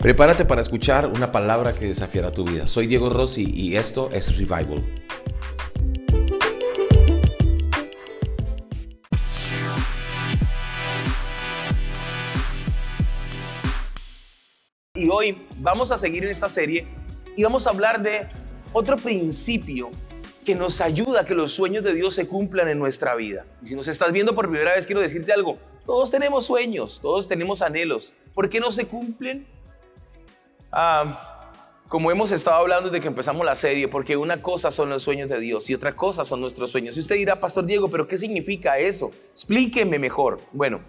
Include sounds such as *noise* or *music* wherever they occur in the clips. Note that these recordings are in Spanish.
Prepárate para escuchar una palabra que desafiará tu vida. Soy Diego Rossi y esto es Revival. Y hoy vamos a seguir en esta serie y vamos a hablar de otro principio que nos ayuda a que los sueños de Dios se cumplan en nuestra vida. Y si nos estás viendo por primera vez, quiero decirte algo. Todos tenemos sueños, todos tenemos anhelos. ¿Por qué no se cumplen? Ah, como hemos estado hablando desde que empezamos la serie, porque una cosa son los sueños de Dios y otra cosa son nuestros sueños. Y usted dirá, Pastor Diego, pero ¿qué significa eso? Explíqueme mejor. Bueno,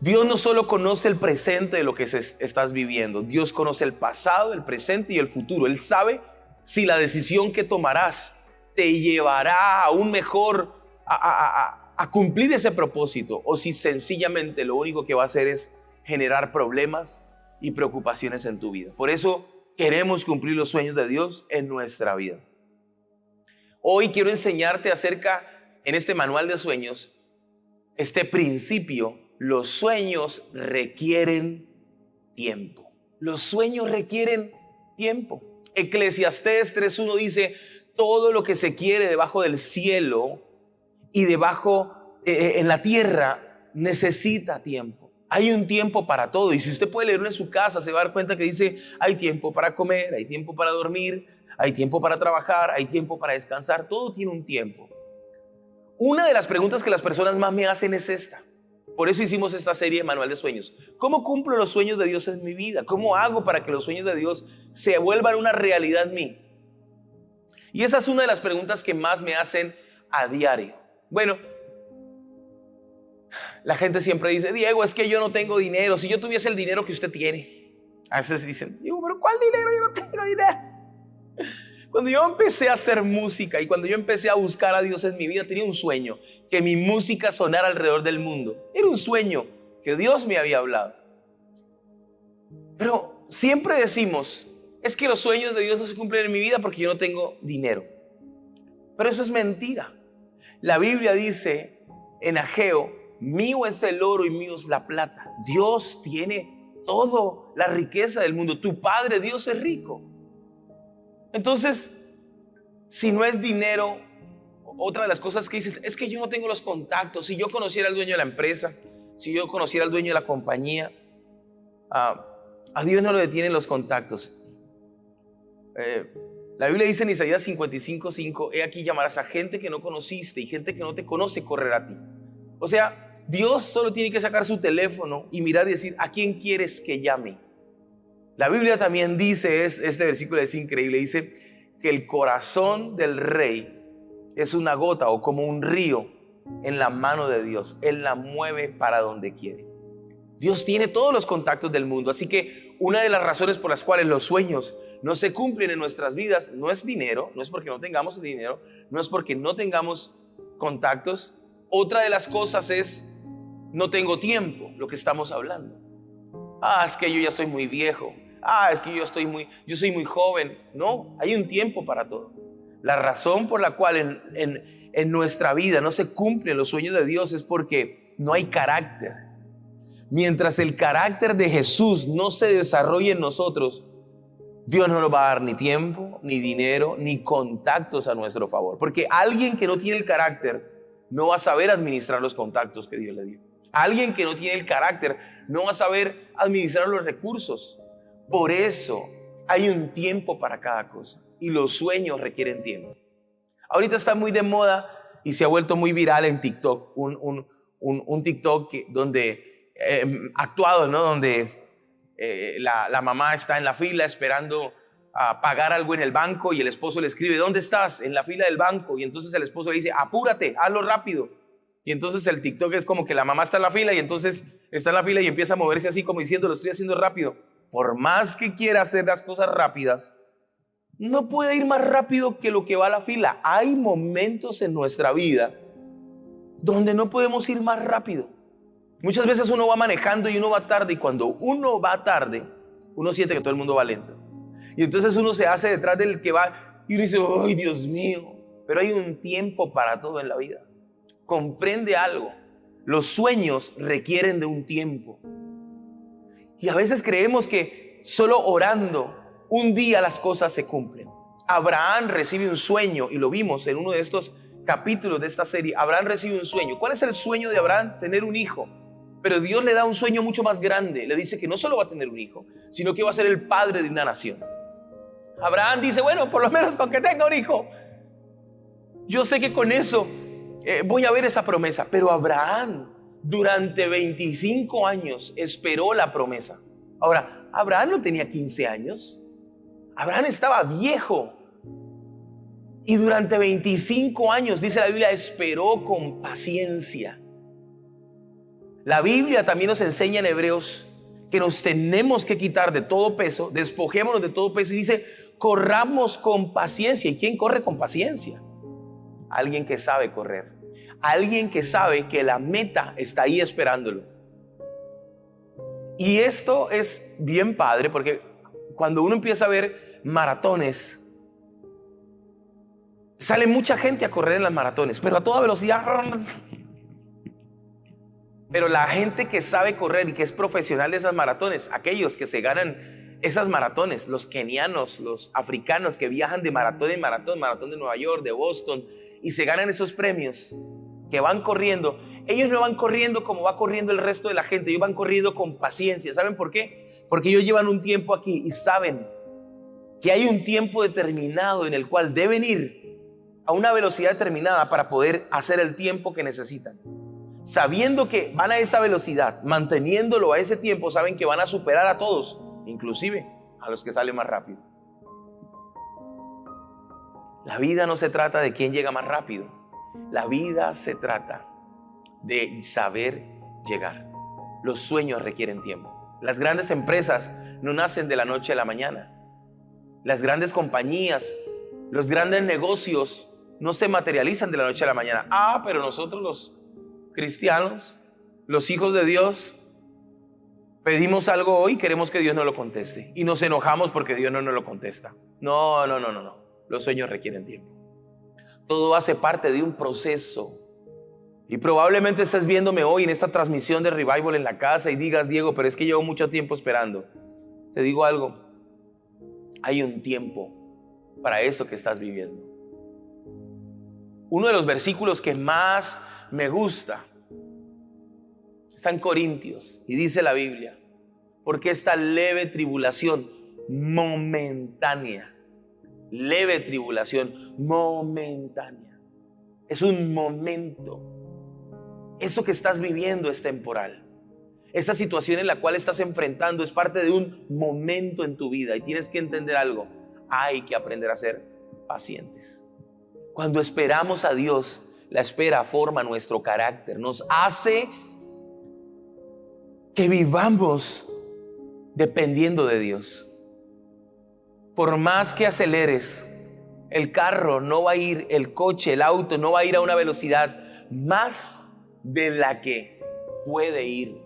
Dios no solo conoce el presente de lo que estás viviendo, Dios conoce el pasado, el presente y el futuro. Él sabe si la decisión que tomarás te llevará a un mejor, a, a cumplir ese propósito, o si sencillamente lo único que va a hacer es generar problemas y preocupaciones en tu vida. Por eso queremos cumplir los sueños de Dios en nuestra vida. Hoy quiero enseñarte acerca, en este manual de sueños, este principio los sueños requieren tiempo. Los sueños requieren tiempo. Eclesiastés 3.1 dice, todo lo que se quiere debajo del cielo y debajo eh, eh, en la tierra necesita tiempo. Hay un tiempo para todo. Y si usted puede leerlo en su casa, se va a dar cuenta que dice, hay tiempo para comer, hay tiempo para dormir, hay tiempo para trabajar, hay tiempo para descansar. Todo tiene un tiempo. Una de las preguntas que las personas más me hacen es esta. Por eso hicimos esta serie de Manual de Sueños. ¿Cómo cumplo los sueños de Dios en mi vida? ¿Cómo hago para que los sueños de Dios se vuelvan una realidad en? Y esa es una de las preguntas que más me hacen a diario. Bueno, la gente siempre dice, Diego, es que yo no tengo dinero. Si yo tuviese el dinero que usted tiene. A veces dicen, Diego, pero ¿cuál dinero? Yo no tengo dinero. *laughs* Cuando yo empecé a hacer música y cuando yo empecé a buscar a Dios en mi vida, tenía un sueño, que mi música sonara alrededor del mundo. Era un sueño que Dios me había hablado. Pero siempre decimos, es que los sueños de Dios no se cumplen en mi vida porque yo no tengo dinero. Pero eso es mentira. La Biblia dice en Ageo, mío es el oro y mío es la plata. Dios tiene todo la riqueza del mundo. Tu Padre Dios es rico. Entonces, si no es dinero, otra de las cosas que dicen es que yo no tengo los contactos. Si yo conociera al dueño de la empresa, si yo conociera al dueño de la compañía, ah, a Dios no lo detienen los contactos. Eh, la Biblia dice en Isaías 55:5, he aquí llamarás a gente que no conociste y gente que no te conoce correrá a ti. O sea, Dios solo tiene que sacar su teléfono y mirar y decir, ¿a quién quieres que llame? La Biblia también dice, es, este versículo es increíble, dice que el corazón del rey es una gota o como un río en la mano de Dios. Él la mueve para donde quiere. Dios tiene todos los contactos del mundo, así que una de las razones por las cuales los sueños no se cumplen en nuestras vidas no es dinero, no es porque no tengamos dinero, no es porque no tengamos contactos. Otra de las cosas es no tengo tiempo, lo que estamos hablando. Ah, es que yo ya soy muy viejo ah, es que yo estoy muy, yo soy muy joven. No, hay un tiempo para todo. La razón por la cual en, en nuestra vida no se cumplen los sueños de Dios es porque no hay carácter. Mientras el carácter de Jesús no se desarrolle en nosotros, Dios no nos va a dar ni tiempo, ni dinero, ni contactos a nuestro favor. Porque alguien que no tiene el carácter no va a saber administrar los contactos que Dios le dio. Alguien que no tiene el carácter no va a saber administrar los recursos. Por eso hay un tiempo para cada cosa y los sueños requieren tiempo. Ahorita está muy de moda y se ha vuelto muy viral en TikTok, un, un, TikTok donde em, actuado, ¿no? Donde eh, la, la, mamá está en la fila esperando a pagar algo en el banco y el esposo le escribe, ¿dónde estás? En la fila del banco. Y entonces el esposo le dice, apúrate, hazlo rápido. Y entonces el TikTok es como que la mamá está en la fila y entonces está en la fila y empieza a moverse así como diciendo, lo estoy haciendo rápido por más que quiera hacer las cosas rápidas, no puede ir más rápido que lo que va a la fila. Hay momentos en nuestra vida donde no podemos ir más rápido. Muchas veces uno va manejando y uno va tarde y cuando uno va tarde, uno siente que todo el mundo va lento. Y entonces uno se hace detrás del que va y uno dice, ¡ay, Dios mío! Pero hay un tiempo para todo en la vida. Comprende algo. Los sueños requieren de un tiempo. Y a veces creemos que solo orando un día las cosas se cumplen. Abraham recibe un sueño y lo vimos en uno de estos capítulos de esta serie. Abraham recibe un sueño. ¿Cuál es el sueño de Abraham? Tener un hijo. Pero Dios le da un sueño mucho más grande. Le dice que no solo va a tener un hijo, sino que va a ser el padre de una nación. Abraham dice, bueno, por lo menos con que tenga un hijo. Yo sé que con eso eh, voy a ver esa promesa. Pero Abraham durante 25 años esperó la promesa. Ahora, Abraham no tenía 15 años. Abraham estaba viejo. Y durante 25 años, dice la Biblia, esperó con paciencia. La Biblia también nos enseña en Hebreos que nos tenemos que quitar de todo peso, despojémonos de todo peso y dice, corramos con paciencia. ¿Y quién corre con paciencia? Alguien que sabe correr. Alguien que sabe que la meta está ahí esperándolo. Y esto es bien padre porque cuando uno empieza a ver maratones, sale mucha gente a correr en las maratones, pero a toda velocidad. Pero la gente que sabe correr y que es profesional de esas maratones, aquellos que se ganan esas maratones, los kenianos, los africanos que viajan de maratón en maratón, maratón de Nueva York, de Boston, y se ganan esos premios, que van corriendo, ellos no van corriendo como va corriendo el resto de la gente, ellos van corriendo con paciencia. ¿Saben por qué? Porque ellos llevan un tiempo aquí y saben que hay un tiempo determinado en el cual deben ir a una velocidad determinada para poder hacer el tiempo que necesitan. Sabiendo que van a esa velocidad, manteniéndolo a ese tiempo, saben que van a superar a todos, inclusive a los que salen más rápido. La vida no se trata de quién llega más rápido. La vida se trata de saber llegar. Los sueños requieren tiempo. Las grandes empresas no nacen de la noche a la mañana. Las grandes compañías, los grandes negocios no se materializan de la noche a la mañana. Ah, pero nosotros los cristianos, los hijos de Dios, pedimos algo hoy y queremos que Dios no lo conteste. Y nos enojamos porque Dios no nos lo contesta. No, no, no, no, no. Los sueños requieren tiempo. Todo hace parte de un proceso. Y probablemente estés viéndome hoy en esta transmisión de Revival en la casa y digas, Diego, pero es que llevo mucho tiempo esperando. Te digo algo, hay un tiempo para eso que estás viviendo. Uno de los versículos que más me gusta está en Corintios y dice la Biblia, porque esta leve tribulación momentánea, leve tribulación momentánea, es un momento eso que estás viviendo es temporal. Esa situación en la cual estás enfrentando es parte de un momento en tu vida y tienes que entender algo. Hay que aprender a ser pacientes. Cuando esperamos a Dios, la espera forma nuestro carácter, nos hace que vivamos dependiendo de Dios. Por más que aceleres, el carro no va a ir, el coche, el auto no va a ir a una velocidad más de la que puede ir.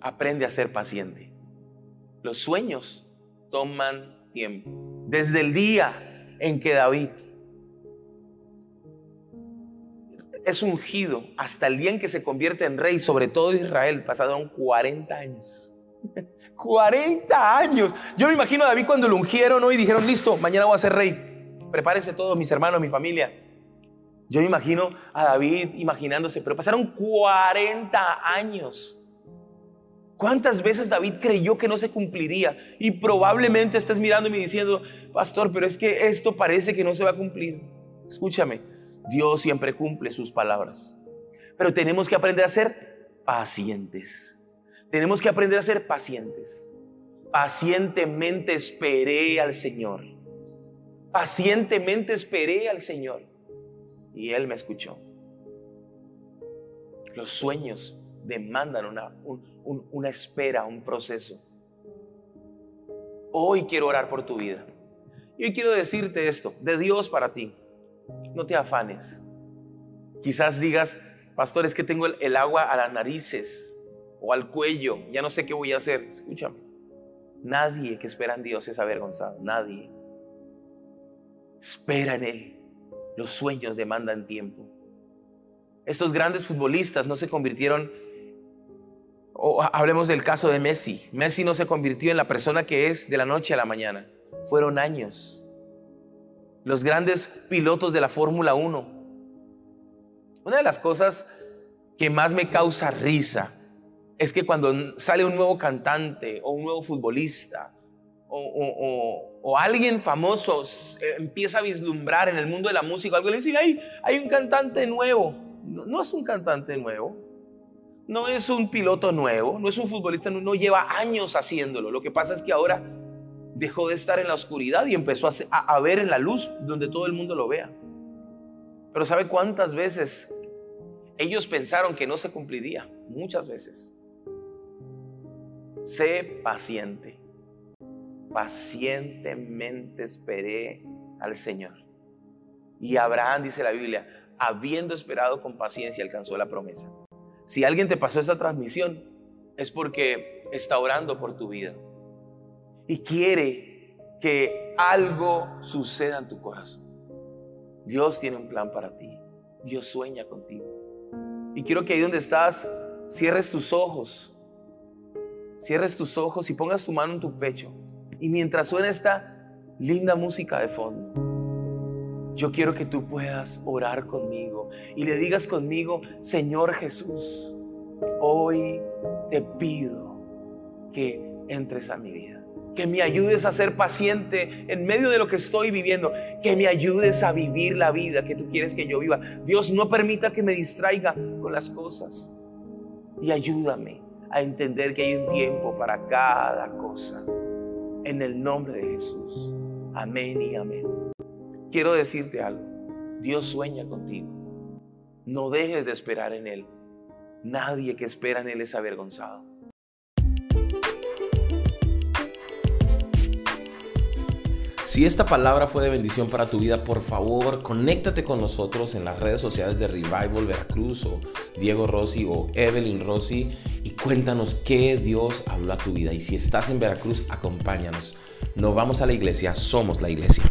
Aprende a ser paciente. Los sueños toman tiempo. Desde el día en que David es ungido hasta el día en que se convierte en rey sobre todo Israel, pasaron 40 años. 40 años. Yo me imagino a David cuando lo ungieron hoy y dijeron, listo, mañana voy a ser rey. Prepárese todos mis hermanos, mi familia. Yo me imagino a David imaginándose, pero pasaron 40 años. ¿Cuántas veces David creyó que no se cumpliría? Y probablemente estés mirándome y diciendo, pastor, pero es que esto parece que no se va a cumplir. Escúchame, Dios siempre cumple sus palabras. Pero tenemos que aprender a ser pacientes. Tenemos que aprender a ser pacientes. Pacientemente esperé al Señor. Pacientemente esperé al Señor y Él me escuchó. Los sueños demandan una, una espera, un proceso. Hoy quiero orar por tu vida. Y hoy quiero decirte esto, de Dios para ti. No te afanes. Quizás digas, pastor, es que tengo el agua a las narices o al cuello, ya no sé qué voy a hacer. Escúchame, nadie que espera en Dios es avergonzado, nadie. Espera en Él. Los sueños demandan tiempo. Estos grandes futbolistas no se convirtieron O hablemos del caso de Messi. Messi no se convirtió en la persona que es de la noche a la mañana. Fueron años. Los grandes pilotos de la Fórmula 1. Una de las cosas que más me causa risa es que cuando sale un nuevo cantante o un nuevo futbolista o, alguien famoso eh, empieza a vislumbrar en el mundo de la música, algo le dice, hay, hay un cantante nuevo. No, es un cantante nuevo, no es un piloto nuevo, no es un futbolista nuevo, no lleva años haciéndolo. Lo que pasa es que ahora dejó de estar en la oscuridad y empezó a, a ver en la luz donde todo el mundo lo vea. Pero ¿sabe cuántas veces ellos pensaron que no se cumpliría? Muchas veces. Sé paciente. Pacientemente esperé al Señor. Y Abraham, dice la Biblia, habiendo esperado con paciencia, alcanzó la promesa. Si alguien te pasó esa transmisión, es porque está orando por tu vida. Y quiere que algo suceda en tu corazón. Dios tiene un plan para ti. Dios sueña contigo. Y quiero que ahí donde estás, cierres tus ojos cierres tus ojos y pongas tu mano en tu pecho. Y mientras suena esta linda música de fondo, yo quiero que tú puedas orar conmigo y le digas conmigo, Señor Jesús, hoy te pido que entres a mi vida. Que me ayudes a ser paciente en medio de lo que estoy viviendo. Que me ayudes a vivir la vida que tú quieres que yo viva. Dios, no permita que me distraiga con las cosas. Y ayúdame a entender que hay un tiempo para cada cosa. En el nombre de Jesús. Amén y amén. Quiero decirte algo. Dios sueña contigo. No dejes de esperar en Él. Nadie que espera en Él es avergonzado. Si esta palabra fue de bendición para tu vida, por favor, conéctate con nosotros en las redes sociales de Revival Veracruz o Diego Rossi o Evelyn Rossi cuéntanos qué Dios habló a tu vida. Y si estás en Veracruz, acompáñanos. No vamos a la iglesia, somos la iglesia.